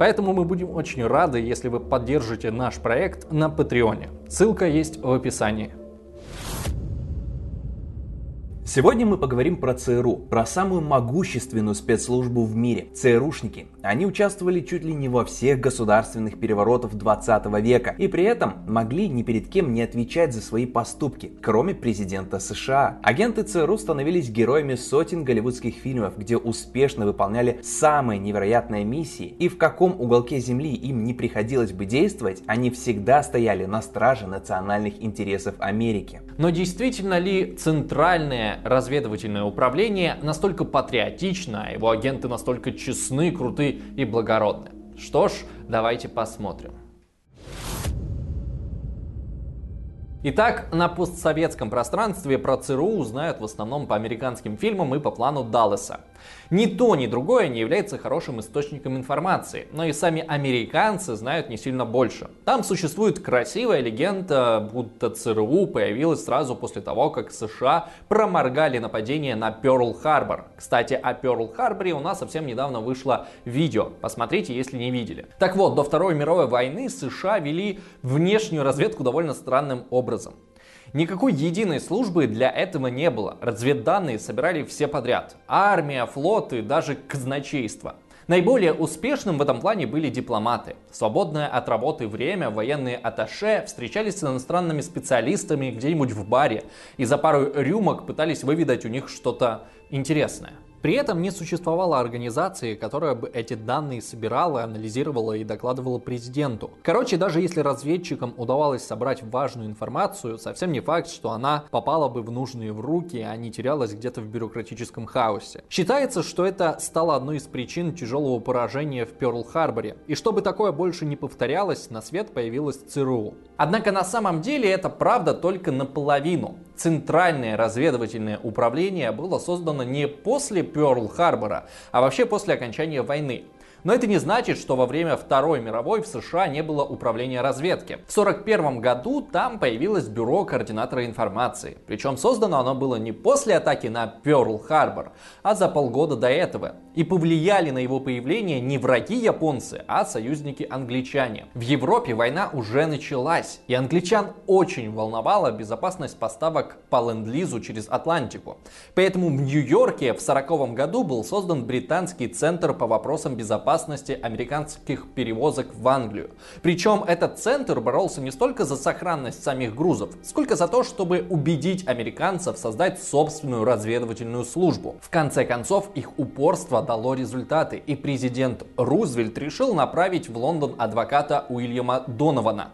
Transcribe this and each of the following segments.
поэтому мы будем очень рады, если вы поддержите наш проект на Патреоне. Ссылка есть в описании. Сегодня мы поговорим про ЦРУ, про самую могущественную спецслужбу в мире – ЦРУшники. Они участвовали чуть ли не во всех государственных переворотах 20 века и при этом могли ни перед кем не отвечать за свои поступки, кроме президента США. Агенты ЦРУ становились героями сотен голливудских фильмов, где успешно выполняли самые невероятные миссии, и в каком уголке земли им не приходилось бы действовать, они всегда стояли на страже национальных интересов Америки. Но действительно ли центральная разведывательное управление настолько патриотично, а его агенты настолько честны, круты и благородны. Что ж, давайте посмотрим. Итак, на постсоветском пространстве про ЦРУ узнают в основном по американским фильмам и по плану Даллеса. Ни то, ни другое не является хорошим источником информации, но и сами американцы знают не сильно больше. Там существует красивая легенда, будто ЦРУ появилась сразу после того, как США проморгали нападение на Пёрл-Харбор. Кстати, о Пёрл-Харборе у нас совсем недавно вышло видео, посмотрите, если не видели. Так вот, до Второй мировой войны США вели внешнюю разведку довольно странным образом. Никакой единой службы для этого не было. Разведданные собирали все подряд. Армия, флот и даже казначейство. Наиболее успешным в этом плане были дипломаты. Свободное от работы время военные атташе встречались с иностранными специалистами где-нибудь в баре и за пару рюмок пытались выведать у них что-то интересное. При этом не существовало организации, которая бы эти данные собирала, анализировала и докладывала президенту. Короче, даже если разведчикам удавалось собрать важную информацию, совсем не факт, что она попала бы в нужные в руки, а не терялась где-то в бюрократическом хаосе. Считается, что это стало одной из причин тяжелого поражения в Пёрл-Харборе. И чтобы такое больше не повторялось, на свет появилась ЦРУ. Однако на самом деле это правда только наполовину. Центральное разведывательное управление было создано не после Пёрл-Харбора, а вообще после окончания войны. Но это не значит, что во время Второй мировой в США не было управления разведки. В 1941 году там появилось бюро координатора информации. Причем создано оно было не после атаки на Пёрл-Харбор, а за полгода до этого. И повлияли на его появление не враги японцы, а союзники англичане. В Европе война уже началась, и англичан очень волновала безопасность поставок по ленд-лизу через Атлантику. Поэтому в Нью-Йорке в 1940 году был создан британский центр по вопросам безопасности безопасности американских перевозок в Англию. Причем этот центр боролся не столько за сохранность самих грузов, сколько за то, чтобы убедить американцев создать собственную разведывательную службу. В конце концов, их упорство дало результаты, и президент Рузвельт решил направить в Лондон адвоката Уильяма Донована,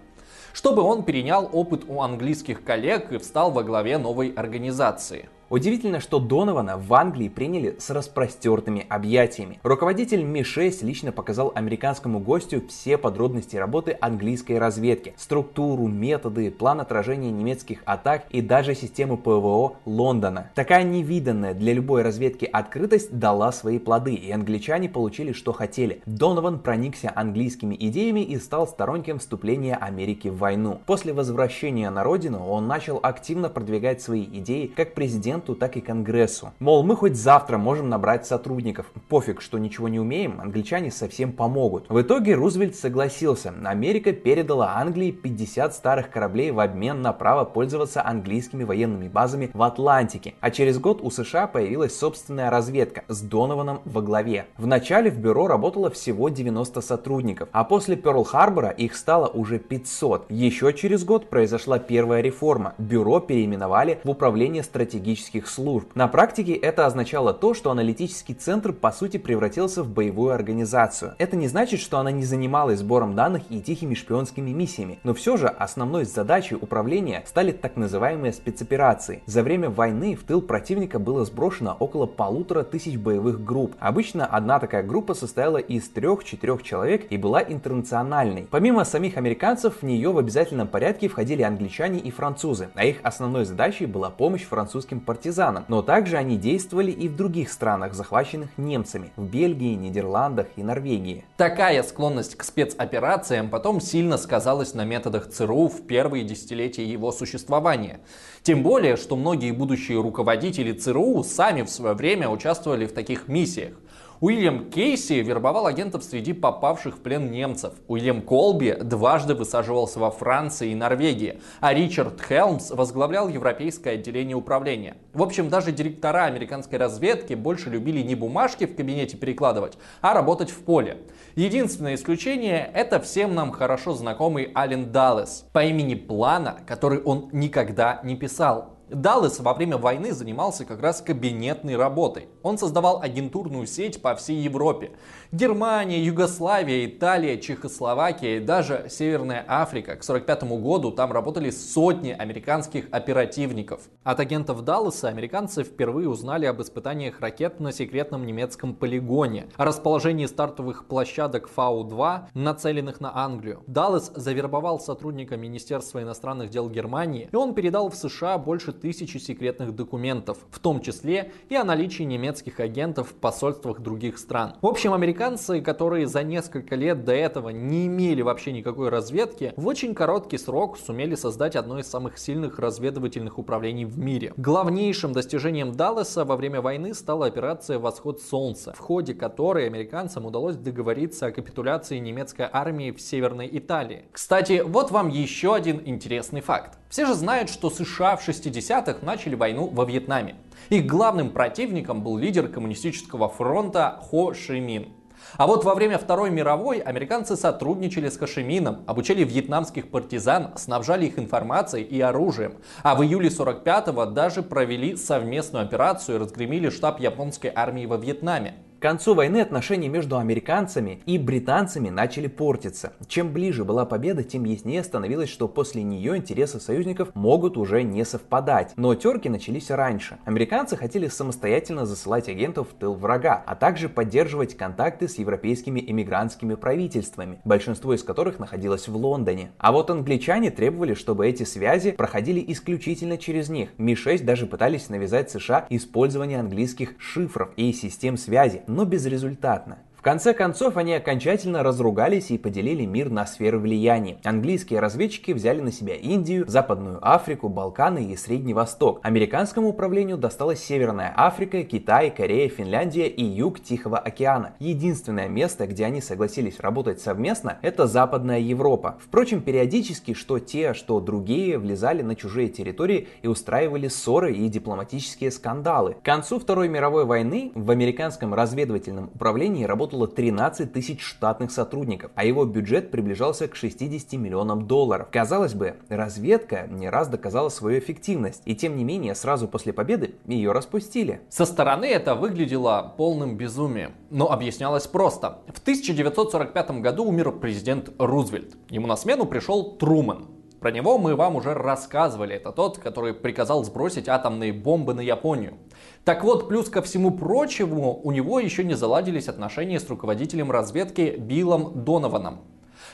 чтобы он перенял опыт у английских коллег и встал во главе новой организации. Удивительно, что Донована в Англии приняли с распростертыми объятиями. Руководитель Ми-6 лично показал американскому гостю все подробности работы английской разведки, структуру, методы, план отражения немецких атак и даже систему ПВО Лондона. Такая невиданная для любой разведки открытость дала свои плоды, и англичане получили, что хотели. Донован проникся английскими идеями и стал сторонником вступления Америки в войну. После возвращения на родину он начал активно продвигать свои идеи как президент президенту, так и Конгрессу. Мол, мы хоть завтра можем набрать сотрудников. Пофиг, что ничего не умеем, англичане совсем помогут. В итоге Рузвельт согласился. Америка передала Англии 50 старых кораблей в обмен на право пользоваться английскими военными базами в Атлантике. А через год у США появилась собственная разведка с Донованом во главе. В начале в бюро работало всего 90 сотрудников, а после Перл-Харбора их стало уже 500. Еще через год произошла первая реформа. Бюро переименовали в Управление стратегических аналитических служб. На практике это означало то, что аналитический центр по сути превратился в боевую организацию. Это не значит, что она не занималась сбором данных и тихими шпионскими миссиями, но все же основной задачей управления стали так называемые спецоперации. За время войны в тыл противника было сброшено около полутора тысяч боевых групп. Обычно одна такая группа состояла из трех-четырех человек и была интернациональной. Помимо самих американцев, в нее в обязательном порядке входили англичане и французы, а их основной задачей была помощь французским партизанам. Но также они действовали и в других странах, захваченных немцами, в Бельгии, Нидерландах и Норвегии. Такая склонность к спецоперациям потом сильно сказалась на методах ЦРУ в первые десятилетия его существования. Тем более, что многие будущие руководители ЦРУ сами в свое время участвовали в таких миссиях. Уильям Кейси вербовал агентов среди попавших в плен немцев. Уильям Колби дважды высаживался во Франции и Норвегии, а Ричард Хелмс возглавлял европейское отделение управления. В общем, даже директора американской разведки больше любили не бумажки в кабинете перекладывать, а работать в поле. Единственное исключение – это всем нам хорошо знакомый Ален Даллес по имени Плана, который он никогда не писал. Даллес во время войны занимался как раз кабинетной работой. Он создавал агентурную сеть по всей Европе. Германия, Югославия, Италия, Чехословакия и даже Северная Африка. К 1945 году там работали сотни американских оперативников. От агентов Даллеса американцы впервые узнали об испытаниях ракет на секретном немецком полигоне, о расположении стартовых площадок Фау-2, нацеленных на Англию. Даллес завербовал сотрудника Министерства иностранных дел Германии, и он передал в США больше тысячи секретных документов, в том числе и о наличии немецких агентов в посольствах других стран. В общем, американцы, которые за несколько лет до этого не имели вообще никакой разведки, в очень короткий срок сумели создать одно из самых сильных разведывательных управлений в мире. Главнейшим достижением Даллеса во время войны стала операция «Восход Солнца», в ходе которой американцам удалось договориться о капитуляции немецкой армии в Северной Италии. Кстати, вот вам еще один интересный факт. Все же знают, что США в 60-х начали войну во Вьетнаме. Их главным противником был лидер коммунистического фронта Хо Ши Мин. А вот во время Второй мировой американцы сотрудничали с Хашимином, обучали вьетнамских партизан, снабжали их информацией и оружием. А в июле 45-го даже провели совместную операцию и разгромили штаб японской армии во Вьетнаме. К концу войны отношения между американцами и британцами начали портиться. Чем ближе была победа, тем яснее становилось, что после нее интересы союзников могут уже не совпадать. Но терки начались раньше. Американцы хотели самостоятельно засылать агентов в тыл врага, а также поддерживать контакты с европейскими эмигрантскими правительствами, большинство из которых находилось в Лондоне. А вот англичане требовали, чтобы эти связи проходили исключительно через них. Ми-6 даже пытались навязать США использование английских шифров и систем связи, но безрезультатно конце концов, они окончательно разругались и поделили мир на сферы влияния. Английские разведчики взяли на себя Индию, Западную Африку, Балканы и Средний Восток. Американскому управлению досталась Северная Африка, Китай, Корея, Финляндия и юг Тихого океана. Единственное место, где они согласились работать совместно, это Западная Европа. Впрочем, периодически что те, что другие влезали на чужие территории и устраивали ссоры и дипломатические скандалы. К концу Второй мировой войны в американском разведывательном управлении работал работало 13 тысяч штатных сотрудников, а его бюджет приближался к 60 миллионам долларов. Казалось бы, разведка не раз доказала свою эффективность, и тем не менее сразу после победы ее распустили. Со стороны это выглядело полным безумием, но объяснялось просто. В 1945 году умер президент Рузвельт. Ему на смену пришел Труман, про него мы вам уже рассказывали. Это тот, который приказал сбросить атомные бомбы на Японию. Так вот, плюс ко всему прочему, у него еще не заладились отношения с руководителем разведки Биллом Донованом.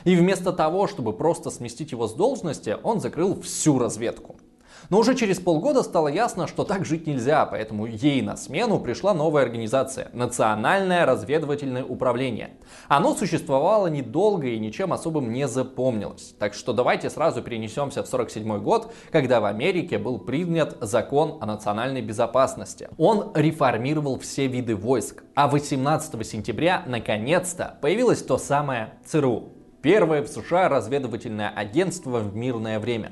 И вместо того, чтобы просто сместить его с должности, он закрыл всю разведку. Но уже через полгода стало ясно, что так жить нельзя, поэтому ей на смену пришла новая организация – Национальное разведывательное управление. Оно существовало недолго и ничем особым не запомнилось. Так что давайте сразу перенесемся в 47 год, когда в Америке был принят закон о национальной безопасности. Он реформировал все виды войск, а 18 сентября наконец-то появилось то самое ЦРУ Первое в США разведывательное агентство в мирное время.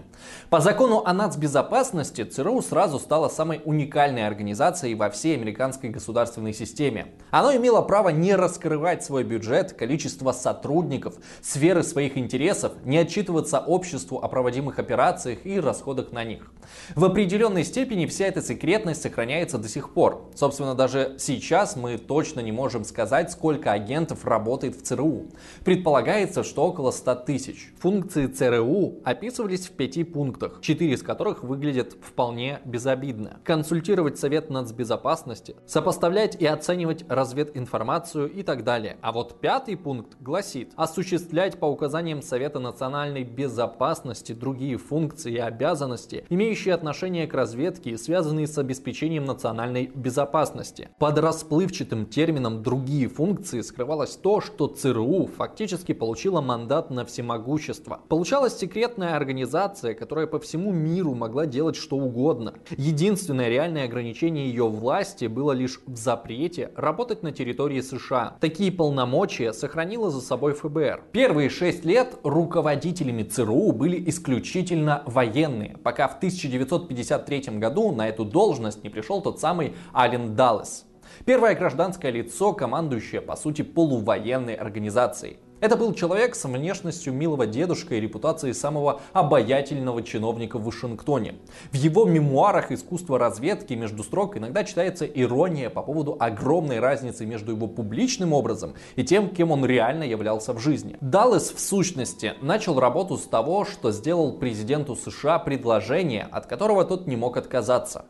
По закону о нацбезопасности ЦРУ сразу стало самой уникальной организацией во всей американской государственной системе. Оно имело право не раскрывать свой бюджет, количество сотрудников, сферы своих интересов, не отчитываться обществу о проводимых операциях и расходах на них. В определенной степени вся эта секретность сохраняется до сих пор. Собственно, даже сейчас мы точно не можем сказать, сколько агентов работает в ЦРУ. Предполагается, что около 100 тысяч. Функции ЦРУ описывались в пяти пунктах, четыре из которых выглядят вполне безобидно. Консультировать Совет нацбезопасности, сопоставлять и оценивать развединформацию и так далее. А вот пятый пункт гласит осуществлять по указаниям Совета национальной безопасности другие функции и обязанности, имеющие отношение к разведке и связанные с обеспечением национальной безопасности. Под расплывчатым термином «другие функции» скрывалось то, что ЦРУ фактически получила мандат на всемогущество. Получалась секретная организация, которая по всему миру могла делать что угодно. Единственное реальное ограничение ее власти было лишь в запрете работать на территории США. Такие полномочия сохранила за собой ФБР. Первые шесть лет руководителями ЦРУ были исключительно военные, пока в 1953 году на эту должность не пришел тот самый Ален Даллес. Первое гражданское лицо, командующее по сути полувоенной организацией. Это был человек с внешностью милого дедушка и репутацией самого обаятельного чиновника в Вашингтоне. В его мемуарах искусства разведки между строк иногда читается ирония по поводу огромной разницы между его публичным образом и тем, кем он реально являлся в жизни. Даллес в сущности начал работу с того, что сделал президенту США предложение, от которого тот не мог отказаться.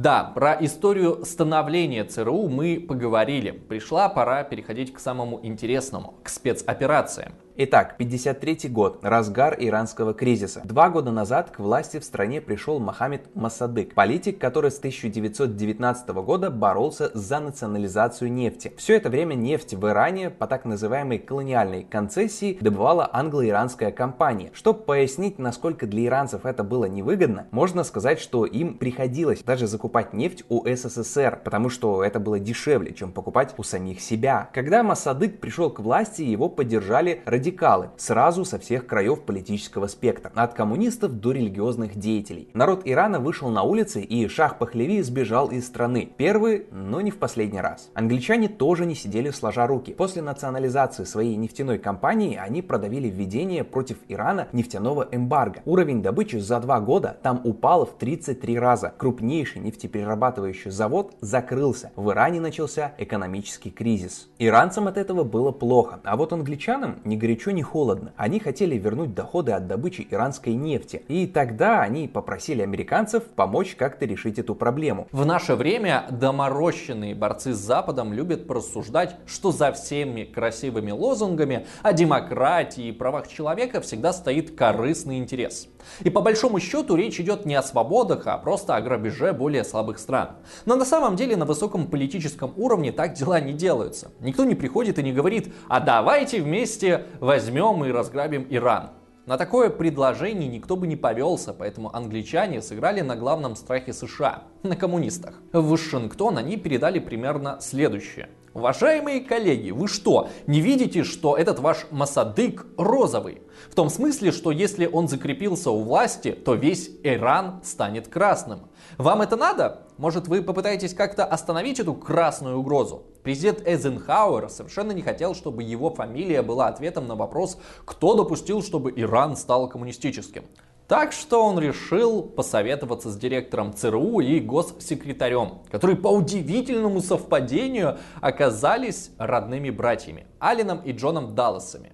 Да, про историю становления ЦРУ мы поговорили. Пришла пора переходить к самому интересному, к спецоперациям. Итак, 53 год, разгар иранского кризиса. Два года назад к власти в стране пришел Мохаммед Масадык, политик, который с 1919 года боролся за национализацию нефти. Все это время нефть в Иране по так называемой колониальной концессии добывала англо-иранская компания. Чтобы пояснить, насколько для иранцев это было невыгодно, можно сказать, что им приходилось даже закупать нефть у СССР, потому что это было дешевле, чем покупать у самих себя. Когда Масадык пришел к власти, его поддержали радикалы радикалы, сразу со всех краев политического спектра, от коммунистов до религиозных деятелей. Народ Ирана вышел на улицы и Шах Пахлеви сбежал из страны. Первый, но не в последний раз. Англичане тоже не сидели сложа руки. После национализации своей нефтяной компании они продавили введение против Ирана нефтяного эмбарго. Уровень добычи за два года там упал в 33 раза. Крупнейший нефтеперерабатывающий завод закрылся. В Иране начался экономический кризис. Иранцам от этого было плохо, а вот англичанам не горячо горячо, ни холодно. Они хотели вернуть доходы от добычи иранской нефти. И тогда они попросили американцев помочь как-то решить эту проблему. В наше время доморощенные борцы с Западом любят порассуждать, что за всеми красивыми лозунгами о демократии и правах человека всегда стоит корыстный интерес. И по большому счету речь идет не о свободах, а просто о грабеже более слабых стран. Но на самом деле на высоком политическом уровне так дела не делаются. Никто не приходит и не говорит, а давайте вместе возьмем и разграбим Иран. На такое предложение никто бы не повелся, поэтому англичане сыграли на главном страхе США, на коммунистах. В Вашингтон они передали примерно следующее. Уважаемые коллеги, вы что, не видите, что этот ваш Масадык розовый? В том смысле, что если он закрепился у власти, то весь Иран станет красным. Вам это надо? Может вы попытаетесь как-то остановить эту красную угрозу? Президент Эйзенхауэр совершенно не хотел, чтобы его фамилия была ответом на вопрос, кто допустил, чтобы Иран стал коммунистическим. Так что он решил посоветоваться с директором ЦРУ и госсекретарем, которые по удивительному совпадению оказались родными братьями, Алином и Джоном Далласами.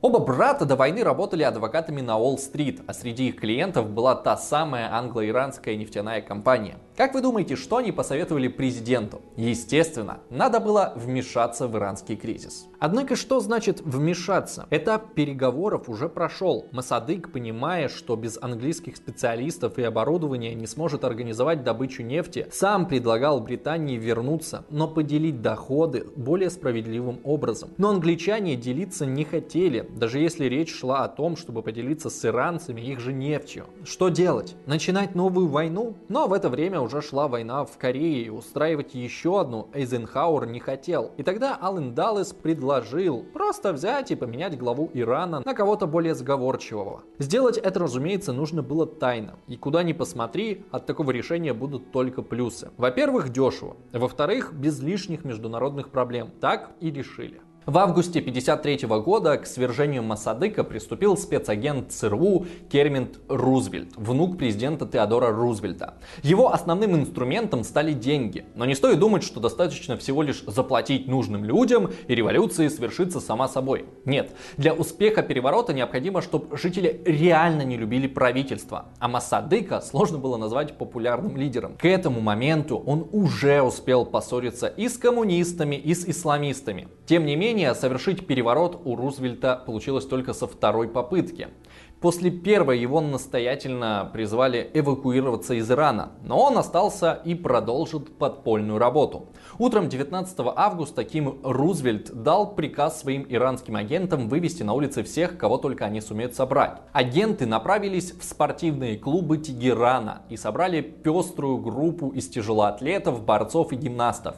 Оба брата до войны работали адвокатами на Уолл-стрит, а среди их клиентов была та самая англо-иранская нефтяная компания. Как вы думаете, что они посоветовали президенту? Естественно, надо было вмешаться в иранский кризис. Однако что значит вмешаться? Этап переговоров уже прошел. Масадык, понимая, что без английских специалистов и оборудования не сможет организовать добычу нефти, сам предлагал Британии вернуться, но поделить доходы более справедливым образом. Но англичане делиться не хотели, даже если речь шла о том, чтобы поделиться с иранцами их же нефтью. Что делать? Начинать новую войну? Но в это время уже шла война в Корее, и устраивать еще одну Эйзенхауэр не хотел. И тогда Аллен Даллес предложил просто взять и поменять главу Ирана на кого-то более сговорчивого. Сделать это, разумеется, нужно было тайно. И куда ни посмотри, от такого решения будут только плюсы. Во-первых, дешево. Во-вторых, без лишних международных проблем. Так и решили. В августе 1953 года к свержению Масадыка приступил спецагент ЦРУ Кермент Рузвельт, внук президента Теодора Рузвельта. Его основным инструментом стали деньги. Но не стоит думать, что достаточно всего лишь заплатить нужным людям и революция свершится сама собой. Нет, для успеха переворота необходимо, чтобы жители реально не любили правительство. А Масадыка сложно было назвать популярным лидером. К этому моменту он уже успел поссориться и с коммунистами, и с исламистами. Тем не менее, совершить переворот у Рузвельта получилось только со второй попытки. После первой его настоятельно призвали эвакуироваться из Ирана, но он остался и продолжит подпольную работу. Утром 19 августа Ким Рузвельт дал приказ своим иранским агентам вывести на улицы всех, кого только они сумеют собрать. Агенты направились в спортивные клубы Тегерана и собрали пеструю группу из тяжелоатлетов, борцов и гимнастов.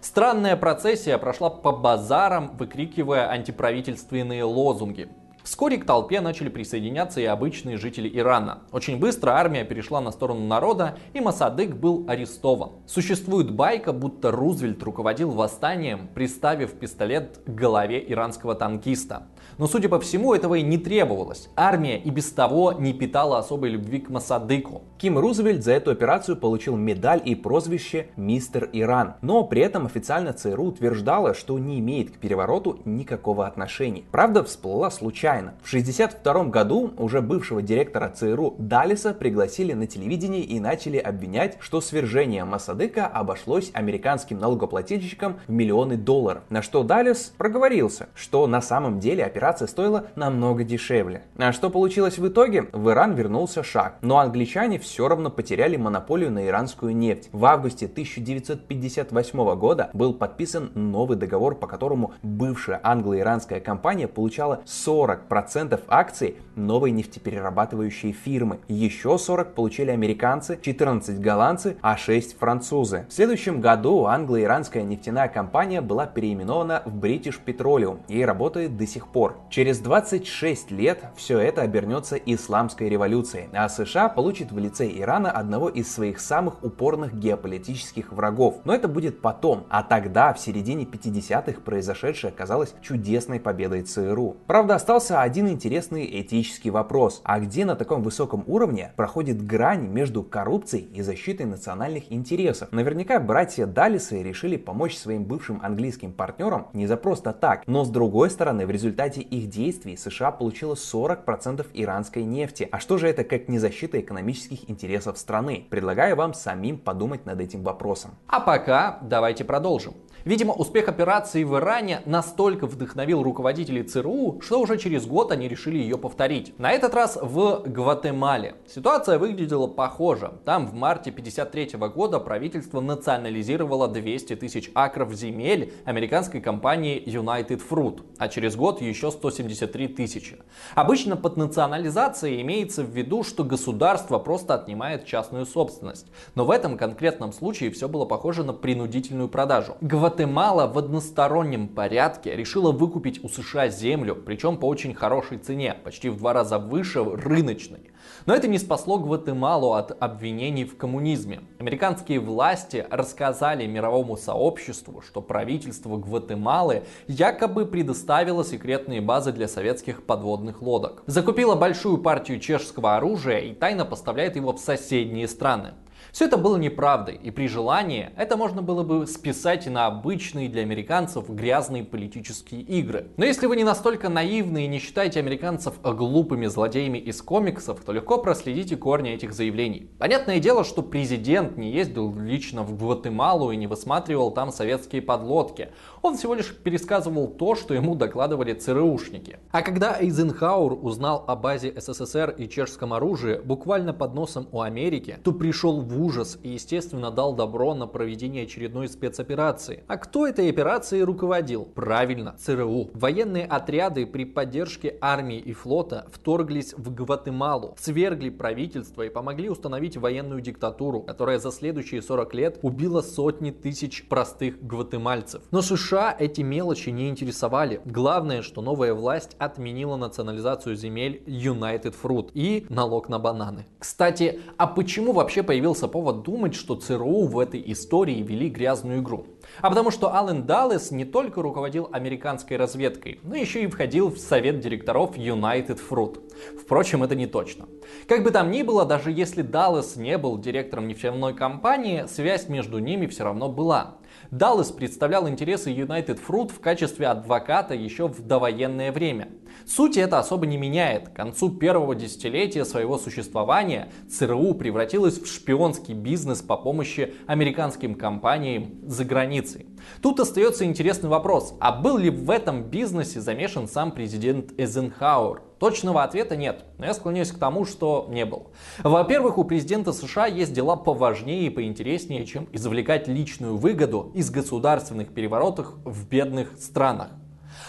Странная процессия прошла по базарам, выкрикивая антиправительственные лозунги. Вскоре к толпе начали присоединяться и обычные жители Ирана. Очень быстро армия перешла на сторону народа, и Масадык был арестован. Существует байка, будто Рузвельт руководил восстанием, приставив пистолет к голове иранского танкиста. Но, судя по всему, этого и не требовалось. Армия и без того не питала особой любви к Масадыку. Ким Рузвельт за эту операцию получил медаль и прозвище «Мистер Иран». Но при этом официально ЦРУ утверждала, что не имеет к перевороту никакого отношения. Правда, всплыла случайно. В 1962 году уже бывшего директора ЦРУ Далиса пригласили на телевидение и начали обвинять, что свержение Масадыка обошлось американским налогоплательщикам в миллионы долларов. На что Далис проговорился, что на самом деле операция операция стоила намного дешевле. А что получилось в итоге? В Иран вернулся шаг, но англичане все равно потеряли монополию на иранскую нефть. В августе 1958 года был подписан новый договор, по которому бывшая англо-иранская компания получала 40% акций новой нефтеперерабатывающей фирмы. Еще 40 получили американцы, 14 голландцы, а 6 французы. В следующем году англо-иранская нефтяная компания была переименована в British Petroleum и работает до сих пор. Через 26 лет все это обернется исламской революцией, а США получит в лице Ирана одного из своих самых упорных геополитических врагов. Но это будет потом, а тогда, в середине 50-х, произошедшее оказалось чудесной победой ЦРУ. Правда, остался один интересный этический вопрос. А где на таком высоком уровне проходит грань между коррупцией и защитой национальных интересов? Наверняка братья Далисы решили помочь своим бывшим английским партнерам не за просто так, но с другой стороны, в результате их действий США получила 40% иранской нефти. А что же это как не защита экономических интересов страны? Предлагаю вам самим подумать над этим вопросом. А пока давайте продолжим. Видимо, успех операции в Иране настолько вдохновил руководителей ЦРУ, что уже через год они решили ее повторить. На этот раз в Гватемале. Ситуация выглядела похоже. Там в марте 1953 года правительство национализировало 200 тысяч акров земель американской компании United Fruit, а через год еще 173 тысячи. Обычно под национализацией имеется в виду, что государство просто отнимает частную собственность. Но в этом конкретном случае все было похоже на принудительную продажу. В одностороннем порядке решила выкупить у США землю, причем по очень хорошей цене, почти в два раза выше рыночной. Но это не спасло Гватемалу от обвинений в коммунизме. Американские власти рассказали мировому сообществу, что правительство Гватемалы якобы предоставило секретные базы для советских подводных лодок. Закупило большую партию чешского оружия и тайно поставляет его в соседние страны. Все это было неправдой, и при желании это можно было бы списать на обычные для американцев грязные политические игры. Но если вы не настолько наивны и не считаете американцев глупыми злодеями из комиксов, то легко проследите корни этих заявлений. Понятное дело, что президент не ездил лично в Гватемалу и не высматривал там советские подлодки. Он всего лишь пересказывал то, что ему докладывали ЦРУшники. А когда Эйзенхауэр узнал о базе СССР и чешском оружии буквально под носом у Америки, то пришел в ужас и, естественно, дал добро на проведение очередной спецоперации. А кто этой операцией руководил? Правильно, ЦРУ. Военные отряды при поддержке армии и флота вторглись в Гватемалу, свергли правительство и помогли установить военную диктатуру, которая за следующие 40 лет убила сотни тысяч простых гватемальцев. Но США эти мелочи не интересовали. Главное, что новая власть отменила национализацию земель United Fruit и налог на бананы. Кстати, а почему вообще появился повод думать, что ЦРУ в этой истории вели грязную игру. А потому что Аллен Даллес не только руководил американской разведкой, но еще и входил в совет директоров United Fruit. Впрочем, это не точно. Как бы там ни было, даже если Даллес не был директором нефтяной компании, связь между ними все равно была. Даллас представлял интересы United Fruit в качестве адвоката еще в довоенное время. Суть это особо не меняет. К концу первого десятилетия своего существования ЦРУ превратилась в шпионский бизнес по помощи американским компаниям за границей. Тут остается интересный вопрос, а был ли в этом бизнесе замешан сам президент Эйзенхауэр? Точного ответа нет, но я склоняюсь к тому, что не был. Во-первых, у президента США есть дела поважнее и поинтереснее, чем извлекать личную выгоду из государственных переворотов в бедных странах.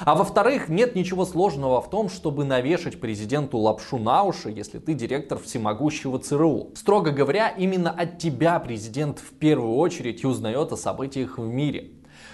А во-вторых, нет ничего сложного в том, чтобы навешать президенту лапшу на уши, если ты директор всемогущего ЦРУ. Строго говоря, именно от тебя президент в первую очередь узнает о событиях в мире.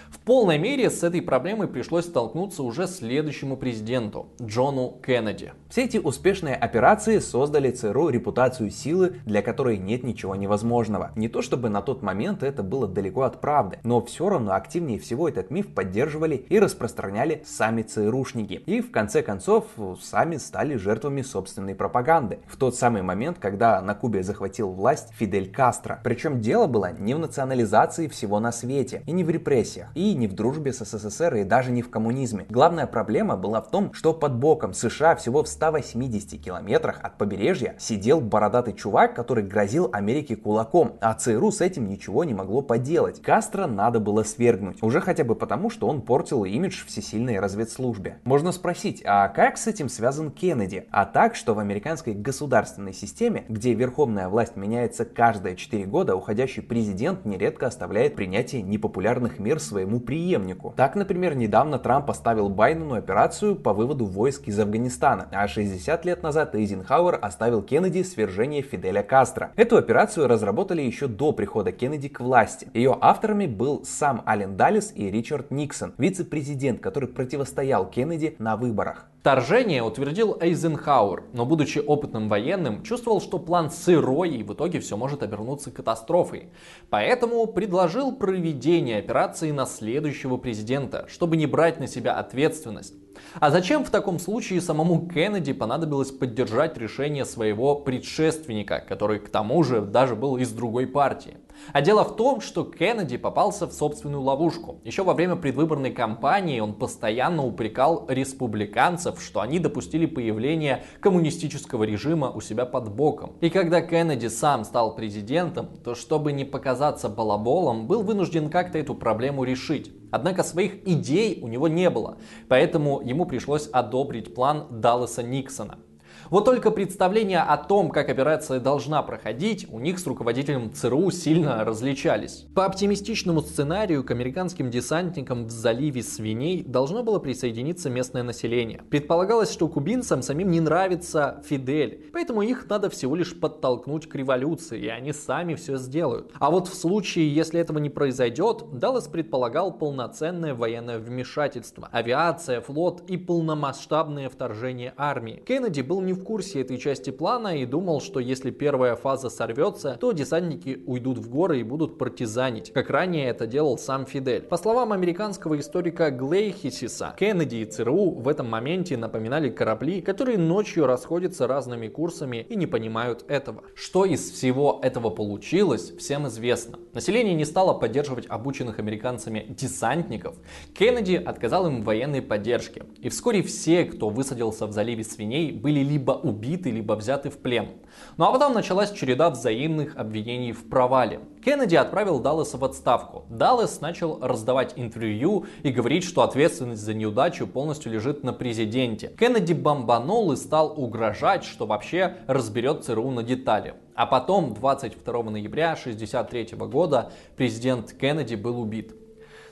В полной мере с этой проблемой пришлось столкнуться уже следующему президенту, Джону Кеннеди. Все эти успешные операции создали ЦРУ репутацию силы, для которой нет ничего невозможного. Не то чтобы на тот момент это было далеко от правды, но все равно активнее всего этот миф поддерживали и распространяли сами ЦРУшники. И в конце концов сами стали жертвами собственной пропаганды. В тот самый момент, когда на Кубе захватил власть Фидель Кастро. Причем дело было не в национализации всего на свете и не в репрессиях. И не в дружбе с СССР и даже не в коммунизме. Главная проблема была в том, что под боком США всего в 180 километрах от побережья сидел бородатый чувак, который грозил Америке кулаком, а ЦРУ с этим ничего не могло поделать. Кастро надо было свергнуть, уже хотя бы потому, что он портил имидж всесильной разведслужбе. Можно спросить, а как с этим связан Кеннеди? А так, что в американской государственной системе, где верховная власть меняется каждые 4 года, уходящий президент нередко оставляет принятие непопулярных мер своему своему преемнику. Так, например, недавно Трамп оставил Байдену операцию по выводу войск из Афганистана, а 60 лет назад Эйзенхауэр оставил Кеннеди свержение Фиделя Кастро. Эту операцию разработали еще до прихода Кеннеди к власти. Ее авторами был сам Ален Даллес и Ричард Никсон, вице-президент, который противостоял Кеннеди на выборах. Вторжение утвердил Эйзенхауэр, но будучи опытным военным, чувствовал, что план сырой и в итоге все может обернуться катастрофой. Поэтому предложил проведение операции на следующего президента, чтобы не брать на себя ответственность. А зачем в таком случае самому Кеннеди понадобилось поддержать решение своего предшественника, который к тому же даже был из другой партии? А дело в том, что Кеннеди попался в собственную ловушку. Еще во время предвыборной кампании он постоянно упрекал республиканцев, что они допустили появление коммунистического режима у себя под боком. И когда Кеннеди сам стал президентом, то чтобы не показаться балаболом, был вынужден как-то эту проблему решить. Однако своих идей у него не было, поэтому ему пришлось одобрить план Даллеса Никсона. Вот только представления о том, как операция должна проходить, у них с руководителем ЦРУ сильно различались. По оптимистичному сценарию к американским десантникам в заливе свиней должно было присоединиться местное население. Предполагалось, что кубинцам самим не нравится Фидель, поэтому их надо всего лишь подтолкнуть к революции, и они сами все сделают. А вот в случае, если этого не произойдет, Даллас предполагал полноценное военное вмешательство, авиация, флот и полномасштабное вторжение армии. Кеннеди был не в курсе этой части плана и думал, что если первая фаза сорвется, то десантники уйдут в горы и будут партизанить, как ранее это делал сам Фидель. По словам американского историка Глейхисиса, Кеннеди и ЦРУ в этом моменте напоминали корабли, которые ночью расходятся разными курсами и не понимают этого. Что из всего этого получилось, всем известно. Население не стало поддерживать обученных американцами десантников. Кеннеди отказал им в военной поддержке. И вскоре все, кто высадился в заливе свиней, были либо либо убиты, либо взяты в плен. Ну а потом началась череда взаимных обвинений в провале. Кеннеди отправил Даллеса в отставку. Даллес начал раздавать интервью и говорить, что ответственность за неудачу полностью лежит на президенте. Кеннеди бомбанул и стал угрожать, что вообще разберет ЦРУ на детали. А потом, 22 ноября 1963 года, президент Кеннеди был убит.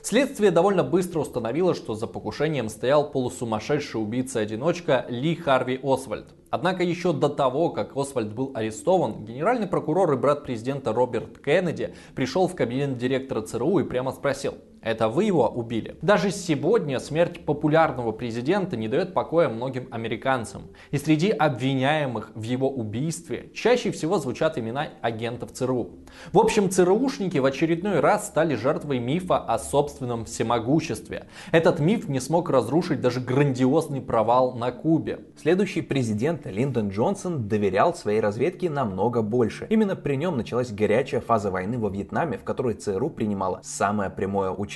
Следствие довольно быстро установило, что за покушением стоял полусумасшедший убийца-одиночка Ли Харви Освальд. Однако еще до того, как Освальд был арестован, генеральный прокурор и брат президента Роберт Кеннеди пришел в кабинет директора ЦРУ и прямо спросил, Это вы его убили. Даже сегодня смерть популярного президента не дает покоя многим американцам. И среди обвиняемых в его убийстве чаще всего звучат имена агентов ЦРУ. В общем, ЦРУшники в очередной раз стали жертвой мифа о собственном всемогуществе. Этот миф не смог разрушить даже грандиозный провал на Кубе. Следующий президент Линдон Джонсон доверял своей разведке намного больше. Именно при нем началась горячая фаза войны во Вьетнаме, в которой ЦРУ принимала самое прямое участие.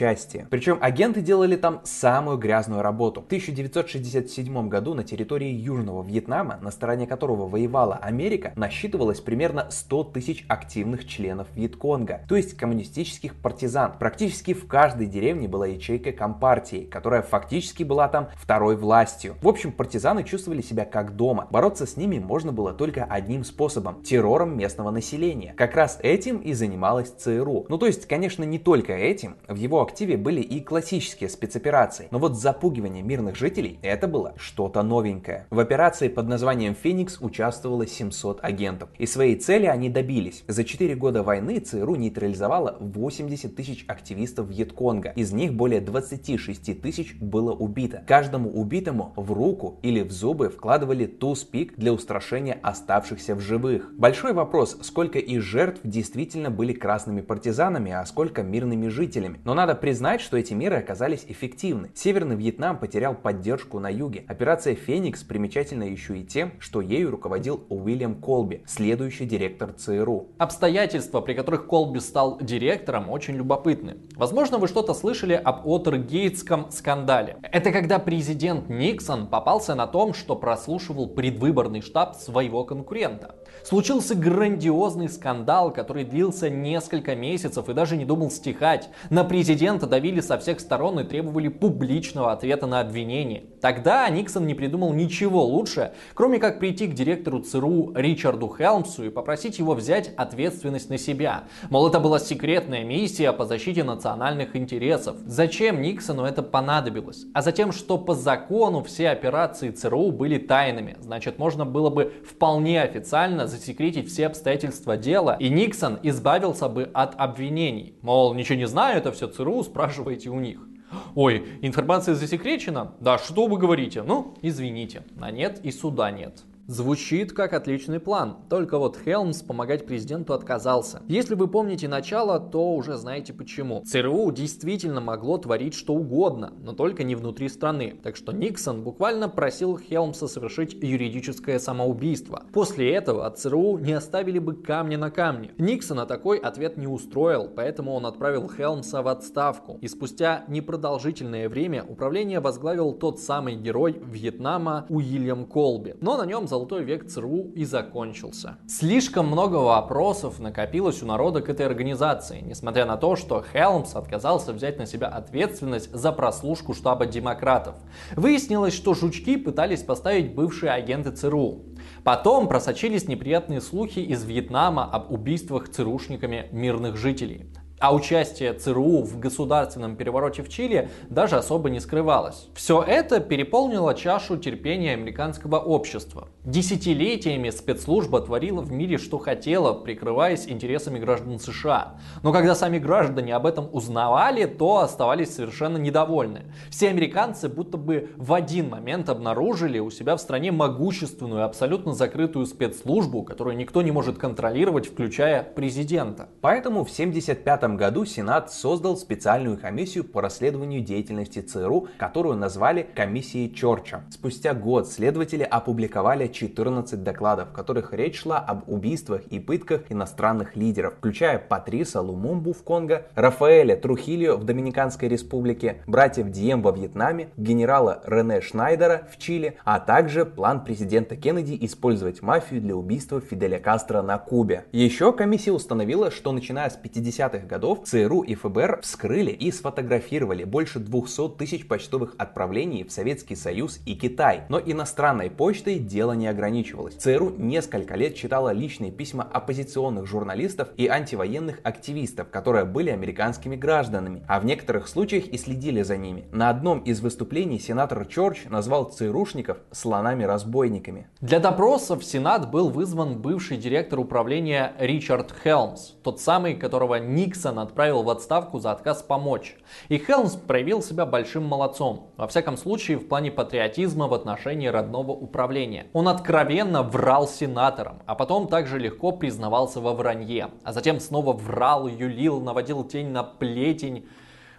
Причем агенты делали там самую грязную работу. В 1967 году на территории Южного Вьетнама, на стороне которого воевала Америка, насчитывалось примерно 100 тысяч активных членов Вьетконга, то есть коммунистических партизан. Практически в каждой деревне была ячейка Компартии, которая фактически была там второй властью. В общем, партизаны чувствовали себя как дома. Бороться с ними можно было только одним способом – террором местного населения. Как раз этим и занималась ЦРУ. Ну то есть, конечно, не только этим. В его активе были и классические спецоперации. Но вот запугивание мирных жителей – это было что-то новенькое. В операции под названием «Феникс» участвовало 700 агентов. И своей цели они добились. За 4 года войны ЦРУ нейтрализовала 80 тысяч активистов Вьетконга. Из них более 26 тысяч было убито. Каждому убитому в руку или в зубы вкладывали туз-пик для устрашения оставшихся в живых. Большой вопрос, сколько из жертв действительно были красными партизанами, а сколько мирными жителями. Но надо признать, что эти меры оказались эффективны. Северный Вьетнам потерял поддержку на юге. Операция «Феникс» примечательна еще и тем, что ею руководил Уильям Колби, следующий директор ЦРУ. Обстоятельства, при которых Колби стал директором, очень любопытны. Возможно, вы что-то слышали об Отергейтском скандале. Это когда президент Никсон попался на том, что прослушивал предвыборный штаб своего конкурента. Случился грандиозный скандал, который длился несколько месяцев и даже не думал стихать. На президента давили со всех сторон и требовали публичного ответа на обвинение. Тогда Никсон не придумал ничего лучше, кроме как прийти к директору ЦРУ Ричарду Хелмсу и попросить его взять ответственность на себя. Мол, это была секретная миссия по защите национальных интересов. Зачем Никсону это понадобилось? А затем, что по закону все операции ЦРУ были тайными. Значит, можно было бы вполне официально засекретить все обстоятельства дела, и Никсон избавился бы от обвинений. Мол, ничего не знаю, это все ЦРУ, спрашивайте у них. Ой, информация засекречена? Да, что вы говорите? Ну, извините, на нет и суда нет. Звучит как отличный план, только вот Хелмс помогать президенту отказался. Если вы помните начало, то уже знаете почему. ЦРУ действительно могло творить что угодно, но только не внутри страны. Так что Никсон буквально просил Хелмса совершить юридическое самоубийство. После этого от ЦРУ не оставили бы камня на камне. Никсона такой ответ не устроил, поэтому он отправил Хелмса в отставку. И спустя непродолжительное время управление возглавил тот самый герой Вьетнама Уильям Колби. Но на нем за золотой век ЦРУ и закончился. Слишком много вопросов накопилось у народа к этой организации, несмотря на то, что Хелмс отказался взять на себя ответственность за прослушку штаба демократов. Выяснилось, что жучки пытались поставить бывшие агенты ЦРУ. Потом просочились неприятные слухи из Вьетнама об убийствах ЦРУшниками мирных жителей. А участие ЦРУ в государственном перевороте в Чили даже особо не скрывалось. Все это переполнило чашу терпения американского общества. Десятилетиями спецслужба творила в мире, что хотела, прикрываясь интересами граждан США. Но когда сами граждане об этом узнавали, то оставались совершенно недовольны. Все американцы будто бы в один момент обнаружили у себя в стране могущественную, абсолютно закрытую спецслужбу, которую никто не может контролировать, включая президента. Поэтому в 75 году Сенат создал специальную комиссию по расследованию деятельности ЦРУ, которую назвали комиссией Чорча. Спустя год следователи опубликовали 14 докладов, в которых речь шла об убийствах и пытках иностранных лидеров, включая Патриса Лумумбу в Конго, Рафаэля Трухильо в Доминиканской республике, братьев Дием во Вьетнаме, генерала Рене Шнайдера в Чили, а также план президента Кеннеди использовать мафию для убийства Фиделя Кастро на Кубе. Еще комиссия установила, что начиная с 50-х годов годов ЦРУ и ФБР вскрыли и сфотографировали больше 200 тысяч почтовых отправлений в Советский Союз и Китай. Но иностранной почтой дело не ограничивалось. ЦРУ несколько лет читала личные письма оппозиционных журналистов и антивоенных активистов, которые были американскими гражданами, а в некоторых случаях и следили за ними. На одном из выступлений сенатор Чорч назвал ЦРУшников слонами-разбойниками. Для допроса в Сенат был вызван бывший директор управления Ричард Хелмс, тот самый, которого Никсон Никсон отправил в отставку за отказ помочь. И Хелмс проявил себя большим молодцом, во всяком случае в плане патриотизма в отношении родного управления. Он откровенно врал сенаторам, а потом также легко признавался во вранье, а затем снова врал, юлил, наводил тень на плетень.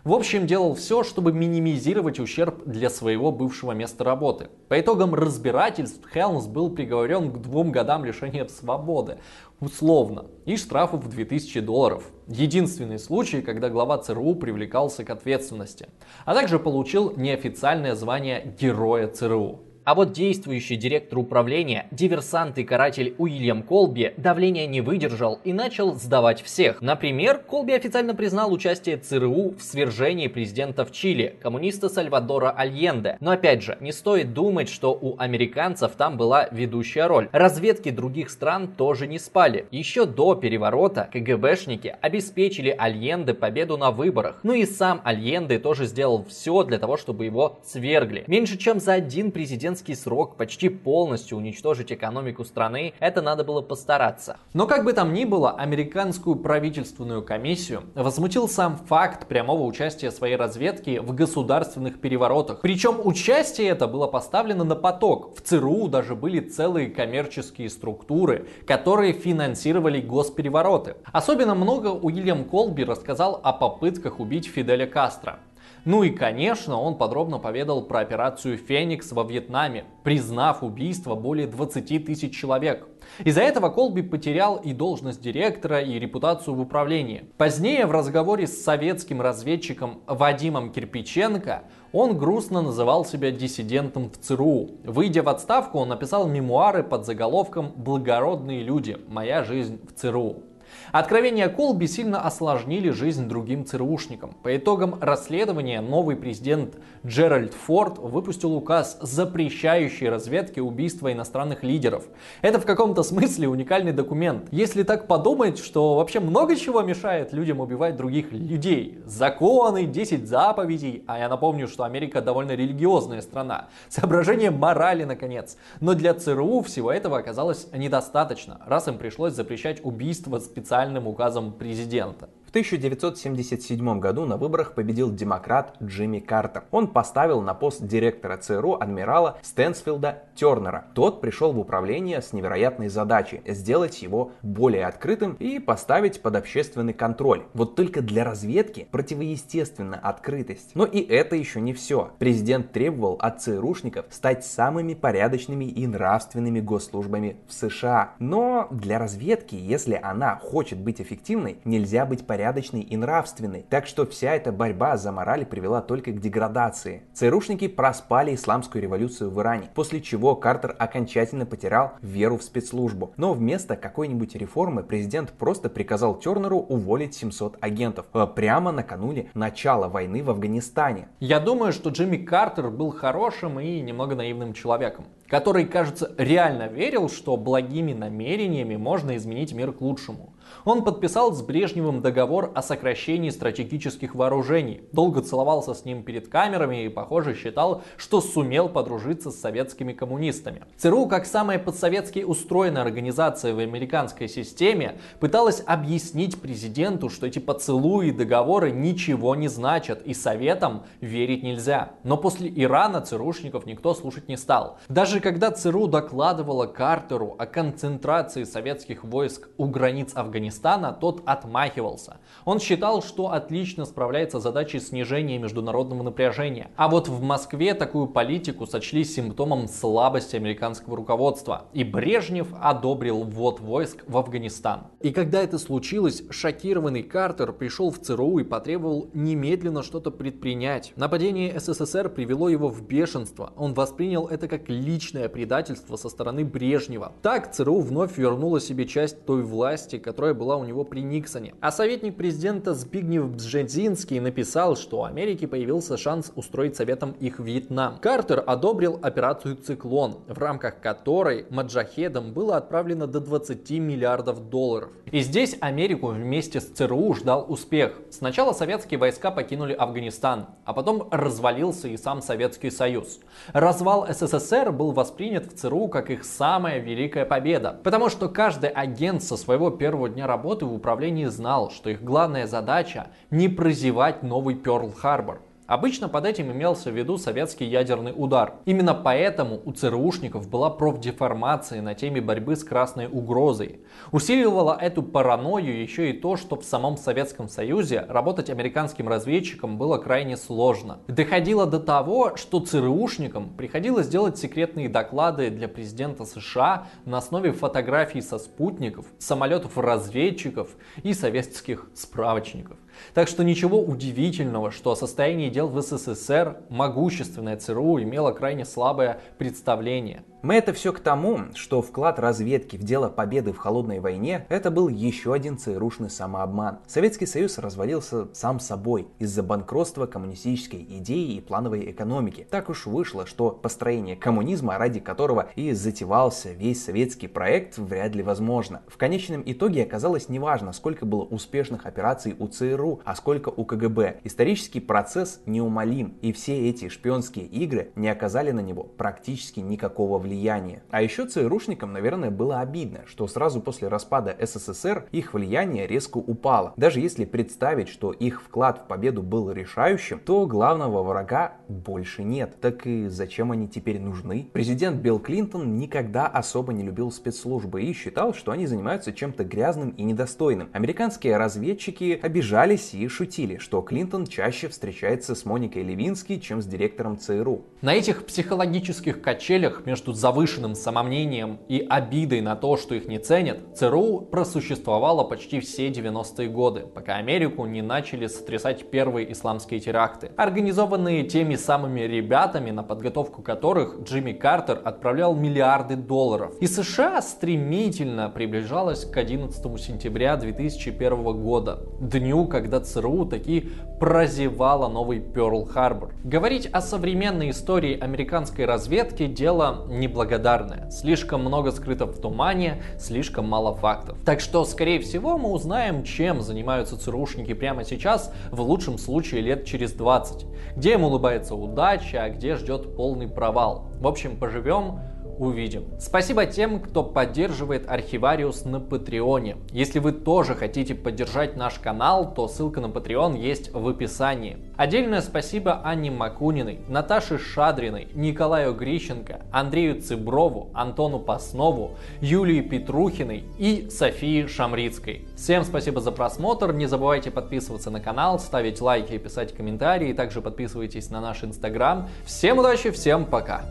В общем, делал все, чтобы минимизировать ущерб для своего бывшего места работы. По итогам разбирательств Хелмс был приговорен к двум годам лишения свободы, условно, и штрафу в 2000 долларов. Единственный случай, когда глава ЦРУ привлекался к ответственности, а также получил неофициальное звание Героя ЦРУ. А вот действующий директор управления, диверсант и каратель Уильям Колби, давление не выдержал и начал сдавать всех. Например, Колби официально признал участие ЦРУ в свержении президента в Чили, коммуниста Сальвадора Альенде. Но опять же, не стоит думать, что у американцев там была ведущая роль. Разведки других стран тоже не спали. Еще до переворота КГБшники обеспечили Альенде победу на выборах. Ну и сам Альенде тоже сделал все для того, чтобы его свергли. Меньше чем за один президент президентский срок почти полностью уничтожить экономику страны, это надо было постараться. Но как бы там ни было, американскую правительственную комиссию возмутил сам факт прямого участия своей разведки в государственных переворотах. Причем участие это было поставлено на поток. В ЦРУ даже были целые коммерческие структуры, которые финансировали госперевороты. Особенно много Уильям Колби рассказал о попытках убить Фиделя Кастро. Ну и, конечно, он подробно поведал про операцию «Феникс» во Вьетнаме, признав убийство более 20 тысяч человек. Из-за этого Колби потерял и должность директора, и репутацию в управлении. Позднее в разговоре с советским разведчиком Вадимом Кирпиченко он грустно называл себя диссидентом в ЦРУ. Выйдя в отставку, он написал мемуары под заголовком «Благородные люди. Моя жизнь в ЦРУ». Откровения Колби сильно осложнили жизнь другим ЦРУшникам. По итогам расследования новый президент Джеральд Форд выпустил указ, запрещающий разведке убийства иностранных лидеров. Это в каком-то смысле уникальный документ. Если так подумать, что вообще много чего мешает людям убивать других людей. Законы, 10 заповедей, а я напомню, что Америка довольно религиозная страна. Соображение морали, наконец. Но для ЦРУ всего этого оказалось недостаточно, раз им пришлось запрещать убийство специальным указом президента. В 1977 году на выборах победил демократ Джимми Картер. Он поставил на пост директора ЦРУ адмирала Стэнсфилда Тернера. Тот пришел в управление с невероятной задачей сделать его более открытым и поставить под общественный контроль. Вот только для разведки противоестественна открытость. Но и это еще не все. Президент требовал от ЦРУшников стать самыми порядочными и нравственными госслужбами в США. Но для разведки, если она хочет быть эффективной, нельзя быть порядочной порядочный и нравственный. Так что вся эта борьба за мораль привела только к деградации. ЦРУшники проспали исламскую революцию в Иране, после чего Картер окончательно потерял веру в спецслужбу. Но вместо какой-нибудь реформы президент просто приказал Тернеру уволить 700 агентов э, прямо накануне начала войны в Афганистане. Я думаю, что Джимми Картер был хорошим и немного наивным человеком который, кажется, реально верил, что благими намерениями можно изменить мир к лучшему. Он подписал с Брежневым договор о сокращении стратегических вооружений, долго целовался с ним перед камерами и, похоже, считал, что сумел подружиться с советскими коммунистами. ЦРУ, как самая подсоветски устроенная организация в американской системе, пыталась объяснить президенту, что эти поцелуи и договоры ничего не значат и советам верить нельзя. Но после Ирана ЦРУшников никто слушать не стал. Даже когда ЦРУ докладывала Картеру о концентрации советских войск у границ Афганистана, Афганистана, тот отмахивался. Он считал, что отлично справляется с задачей снижения международного напряжения. А вот в Москве такую политику сочли симптомом слабости американского руководства. И Брежнев одобрил ввод войск в Афганистан. И когда это случилось, шокированный Картер пришел в ЦРУ и потребовал немедленно что-то предпринять. Нападение СССР привело его в бешенство. Он воспринял это как личное предательство со стороны Брежнева. Так ЦРУ вновь вернула себе часть той власти, которая которая была у него при Никсоне. А советник президента Збигнев Бжезинский написал, что у Америки появился шанс устроить советом их Вьетнам. Картер одобрил операцию «Циклон», в рамках которой маджахедам было отправлено до 20 миллиардов долларов. И здесь Америку вместе с ЦРУ ждал успех. Сначала советские войска покинули Афганистан, а потом развалился и сам Советский Союз. Развал СССР был воспринят в ЦРУ как их самая великая победа. Потому что каждый агент со своего первого дня работы в управлении знал, что их главная задача не прозевать новый Перл-Харбор. Обычно под этим имелся в виду советский ядерный удар. Именно поэтому у ЦРУшников была профдеформация на теме борьбы с красной угрозой. Усиливало эту паранойю еще и то, что в самом Советском Союзе работать американским разведчиком было крайне сложно. Доходило до того, что ЦРУшникам приходилось делать секретные доклады для президента США на основе фотографий со спутников, самолетов-разведчиков и советских справочников. Так что ничего удивительного, что о состоянии дел в СССР могущественная ЦРУ имела крайне слабое представление. Мы это все к тому, что вклад разведки в дело победы в холодной войне это был еще один ЦРУшный самообман. Советский Союз развалился сам собой из-за банкротства коммунистической идеи и плановой экономики. Так уж вышло, что построение коммунизма, ради которого и затевался весь советский проект, вряд ли возможно. В конечном итоге оказалось неважно, сколько было успешных операций у ЦРУ, а сколько у КГБ. Исторический процесс неумолим, и все эти шпионские игры не оказали на него практически никакого влияния влияние. А еще ЦРУшникам, наверное, было обидно, что сразу после распада СССР их влияние резко упало. Даже если представить, что их вклад в победу был решающим, то главного врага больше нет. Так и зачем они теперь нужны? Президент Билл Клинтон никогда особо не любил спецслужбы и считал, что они занимаются чем-то грязным и недостойным. Американские разведчики обижались и шутили, что Клинтон чаще встречается с Моникой Левински, чем с директором ЦРУ. На этих психологических качелях между завышенным самомнением и обидой на то, что их не ценят, ЦРУ просуществовало почти все 90-е годы, пока Америку не начали сотрясать первые исламские теракты, организованные теми самыми ребятами, на подготовку которых Джимми Картер отправлял миллиарды долларов. И США стремительно приближалась к 11 сентября 2001 года, дню, когда ЦРУ таки прозевала новый Перл-Харбор. Говорить о современной истории американской разведки дело не неблагодарная. Слишком много скрыто в тумане, слишком мало фактов. Так что, скорее всего, мы узнаем, чем занимаются ЦРУшники прямо сейчас, в лучшем случае лет через 20. Где им улыбается удача, а где ждет полный провал. В общем, поживем, увидим. Спасибо тем, кто поддерживает Архивариус на Патреоне. Если вы тоже хотите поддержать наш канал, то ссылка на Patreon есть в описании. Отдельное спасибо Анне Макуниной, Наташе Шадриной, Николаю Грищенко, Андрею Цыброву, Антону Паснову, Юлии Петрухиной и Софии Шамрицкой. Всем спасибо за просмотр, не забывайте подписываться на канал, ставить лайки и писать комментарии, также подписывайтесь на наш инстаграм. Всем удачи, всем пока!